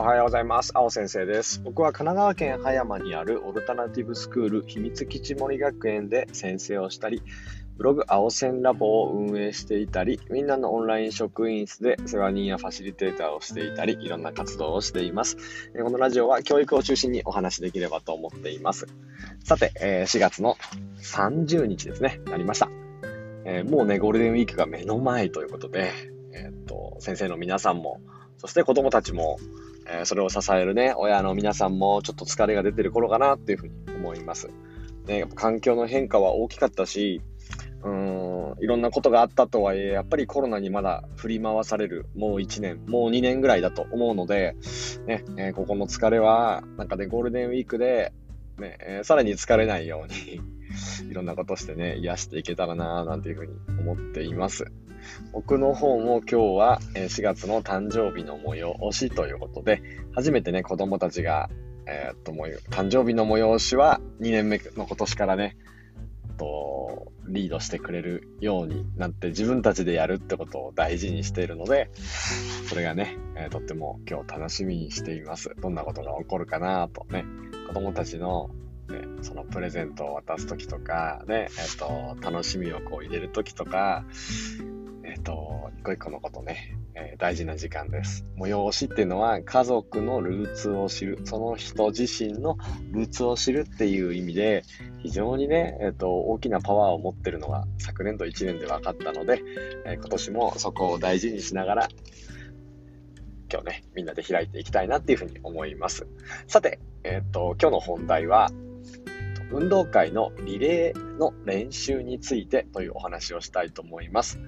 おはようございます。青先生です。僕は神奈川県葉山にあるオルタナティブスクール秘密基地森学園で先生をしたり、ブログ青線ラボを運営していたり、みんなのオンライン職員室で世話人やファシリテーターをしていたり、いろんな活動をしています。このラジオは教育を中心にお話できればと思っています。さて、4月の30日ですね、なりました。もうね、ゴールデンウィークが目の前ということで、えっと、先生の皆さんも、そして子供たちも、え、それを支えるね、親の皆さんもちょっと疲れが出てる頃かなっていうふうに思います。ね、環境の変化は大きかったし、うん、いろんなことがあったとはいえ、やっぱりコロナにまだ振り回される、もう1年、もう2年ぐらいだと思うので、ね、えー、ここの疲れは、なんかね、ゴールデンウィークで、ね、えー、さらに疲れないように いろんなことしてね、癒していけたらなぁ、なんていうふうに思っています。僕の方も今日は4月の誕生日の催しということで、初めてね、子供たちが、えー、っと、誕生日の催しは2年目の今年からね、と、リードしてくれるようになって自分たちでやるってことを大事にしているので、それがね、えー、とっても今日楽しみにしています。どんなことが起こるかなとね、子供たちのね、そのプレゼントを渡す時とか、ね、えっ、と、楽しみをこう入れる時とか、えっ、と、一個一個のことね、えー、大事な時間です。催しっていうのは家族のルーツを知る、その人自身のルーツを知るっていう意味で、非常にね、えっ、と、大きなパワーを持ってるのが昨年度1年で分かったので、え、今年もそこを大事にしながら、今日ね、みんなで開いていきたいなっていうふうに思います。さて、えっ、と、今日の本題は、運動会のリレーの練習についてというお話をしたいと思います。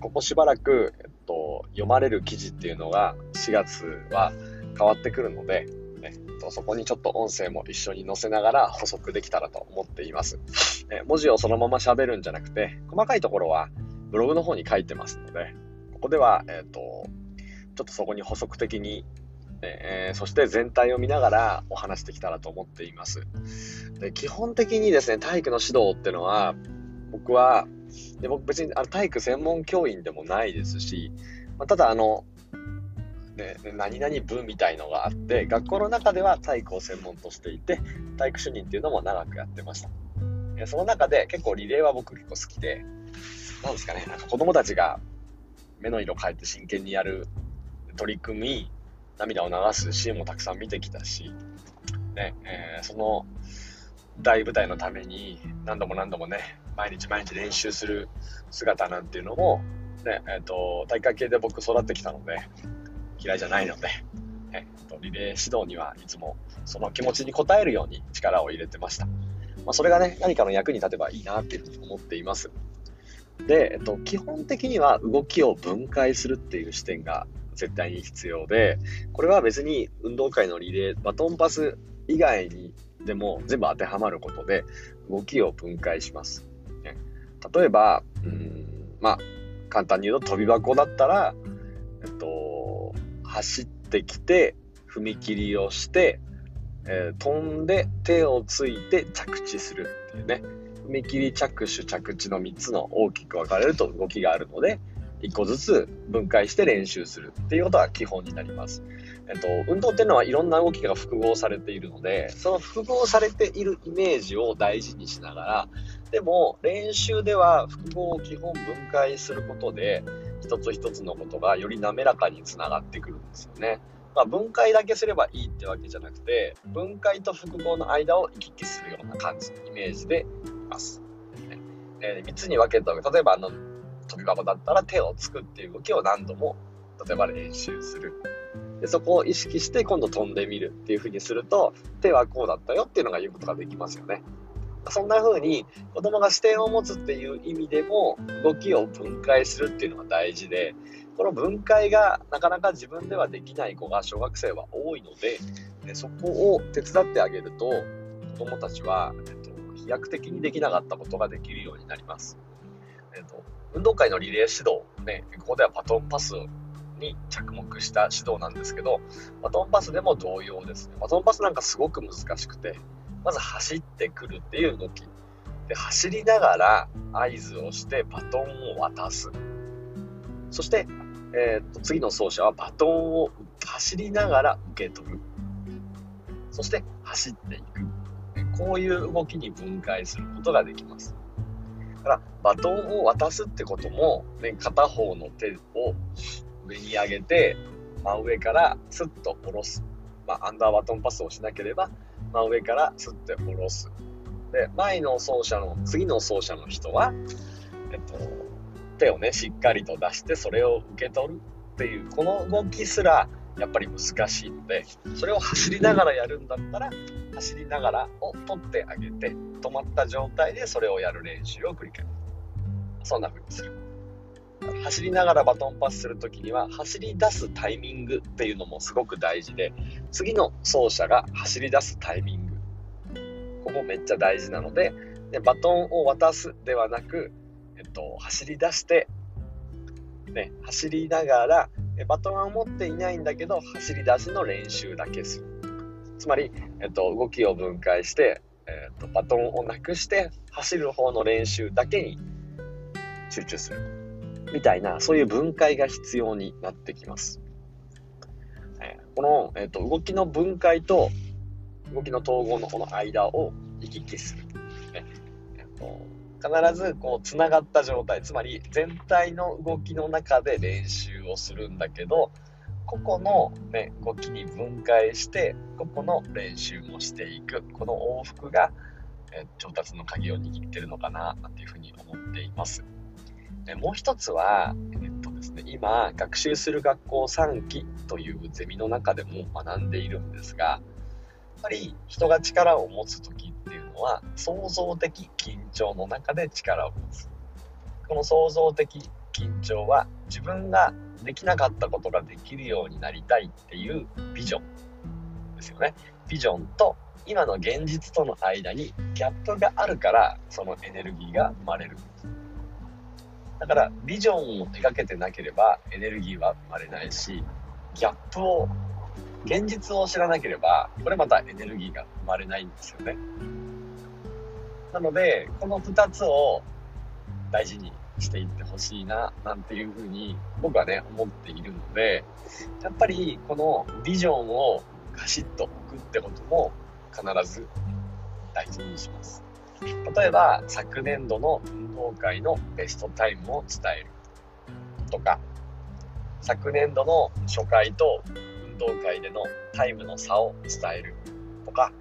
ここしばらく、えっと、読まれる記事っていうのが4月は変わってくるので、えっと、そこにちょっと音声も一緒に載せながら補足できたらと思っています。え文字をそのまま喋るんじゃなくて、細かいところはブログの方に書いてますので、ここでは、えっと、ちょっとそこに補足的にえー、そして全体を見ながらお話しできたらと思っています。で基本的にですね、体育の指導っていうのは、僕は、で僕別にあの体育専門教員でもないですし、まあ、ただあの、ね、何々部みたいのがあって、学校の中では体育を専門としていて、体育主任っていうのも長くやってました。その中で結構リレーは僕結構好きで、なんですかね、なんか子供たちが目の色変えて真剣にやる取り組み、涙を流すシーンもたくさん見てきたし、ね、えー、その大舞台のために何度も何度もね、毎日毎日練習する姿なんていうのも、ね、え、ー、と、大会系で僕育ってきたので、嫌いじゃないので、え、ー、と、リレー指導にはいつもその気持ちに応えるように力を入れてました。まあ、それがね、何かの役に立てばいいなっていうふうに思っています。で、えっと、基本的には動きを分解するっていう視点が絶対に必要で、これは別に運動会のリレー、バトンパス以外にでも全部当てはまることで動きを分解します。ね、例えば、うん、まあ、簡単に言うと飛び箱だったら、えっと、走ってきて、踏切をして、えー、飛んで手をついて着地するっていうね。踏切着手着地の3つの大きく分かれると動きがあるので、1個ずつ分解して練習するっていうことが基本になります。えっと、運動っていうのはいろんな動きが複合されているので、その複合されているイメージを大事にしながら、でも練習では複合を基本分解することで、一つ一つのことがより滑らかにつながってくるんですよね。まあ、分解だけすればいいってわけじゃなくて、分解と複合の間を行き来するような感じ、イメージでいます。えー、3つに分けた例えばあの飛び箱だったら手をつくっていう動きを何度も例えば練習するでそこを意識して今度飛んでみるっていう風にすると手はこうだったよっていうのが言うことができますよねそんな風に子供が視点を持つっていう意味でも動きを分解するっていうのが大事でこの分解がなかなか自分ではできない子が小学生は多いのででそこを手伝ってあげると子供たちは、えっと、飛躍的にできなかったことができるようになります。えっと運動会のリレー指導、ね、ここではバトンパスに着目した指導なんですけど、バトンパスでも同様ですね。バトンパスなんかすごく難しくて、まず走ってくるっていう動き。で、走りながら合図をしてバトンを渡す。そして、えー、と次の走者はバトンを走りながら受け取る。そして走っていく。こういう動きに分解することができます。からバトンを渡すってことも、ね、片方の手を上に上げて真上からスッと下ろす。まあ、アンダーバトンパスをしなければ真上からスッて下ろす。で、前の走者の、次の走者の人は、えっと、手をね、しっかりと出して、それを受け取るっていう、この動きすら、やっぱり難しいので、それを走りながらやるんだったら、走りながらを取ってあげて、止まった状態でそれをやる練習を繰り返す。そんな風にする。走りながらバトンパスするときには、走り出すタイミングっていうのもすごく大事で、次の走者が走り出すタイミング。ここめっちゃ大事なので、でバトンを渡すではなく、えっと、走り出して、ね、走りながら、バトンは持っていないんだけど、走り出しの練習だけする。つまり、えっと、動きを分解して、えっと、バトンをなくして、走る方の練習だけに集中する。みたいな、そういう分解が必要になってきます。えこの、えっと、動きの分解と動きの統合のこの間を行き来する。ねえっと必ずこうつながった状態つまり全体の動きの中で練習をするんだけど個々の、ね、動きに分解して個々の練習もしていくこの往復が、え調達の鍵を握ってるのかななんていうふうに思っています。でもう一つは、えっとですね、今学習する学校3期というゼミの中でも学んでいるんですがやっぱり人が力を持つ時のは創造的緊張の中で力を持つ。この創造的緊張は自分ができなかったことができるようになりたいっていうビジョンですよね。ビジョンと今の現実との間にギャップがあるからそのエネルギーが生まれるだからビジョンを描けてなければエネルギーは生まれないしギャップを現実を知らなければこれまたエネルギーが生まれないんですよね。なので、この2つを大事にしていってほしいな、なんていうふうに僕はね、思っているので、やっぱりこのビジョンをガシッと置くってことも必ず大事にします。例えば、昨年度の運動会のベストタイムを伝えるとか、昨年度の初回と運動会でのタイムの差を伝えるとか、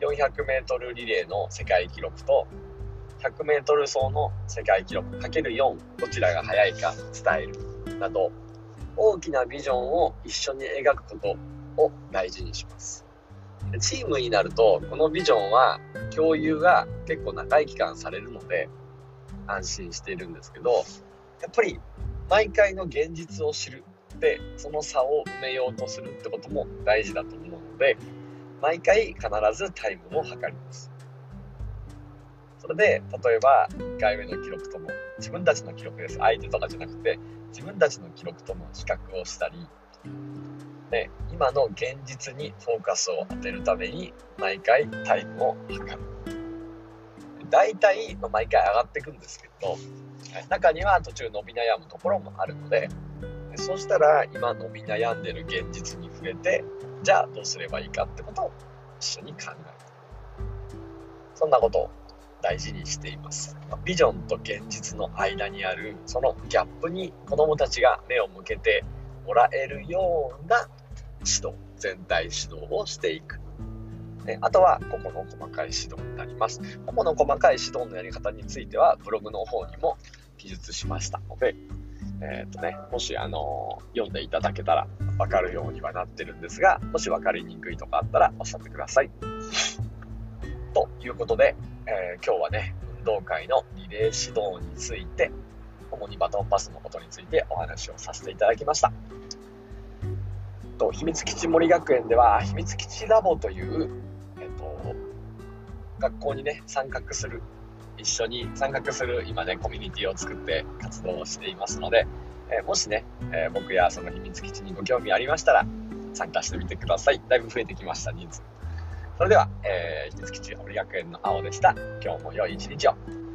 400メートルリレーの世界記録と100メートル走の世界記録 ×4 どちらが速いか伝えるなど大きなビジョンを一緒に描くことを大事にします。チームになるとこのビジョンは共有が結構長い期間されるので安心しているんですけどやっぱり毎回の現実を知る。でその差を埋めようとするってことも大事だと思うので毎回必ずタイムを測ります。それで、例えば1回目の記録とも、自分たちの記録です。相手とかじゃなくて、自分たちの記録との比較をしたり、で今の現実にフォーカスを当てるために、毎回タイムを測る。大体、まあ、毎回上がっていくんですけど、中には途中伸び悩むところもあるので、そうしたら今伸び悩んでる現実に触れてじゃあどうすればいいかってことを一緒に考えるそんなことを大事にしています。ビジョンと現実の間にあるそのギャップに子どもたちが目を向けてもらえるような指導全体指導をしていく。あとは個々の細かい指導になります。個々の細かい指導のやり方についてはブログの方にも記述しましたのでえっ、ー、とね、もし、あのー、読んでいただけたらわかるようにはなってるんですが、もし分かりにくいとかあったらおっしゃってください。ということで、えー、今日はね、運動会のリレー指導について、主にバトンパスのことについてお話をさせていただきました。と秘密基地森学園では、秘密基地ラボという、えっ、と、学校にね、参画する一緒に参画する今ね、コミュニティを作って活動をしていますので、えー、もしね、えー、僕やその秘密基地にご興味ありましたら、参加してみてください。だいぶ増えてきました、人数。それでは、えー、秘密基地堀学園の青でした。今日も良い一日を。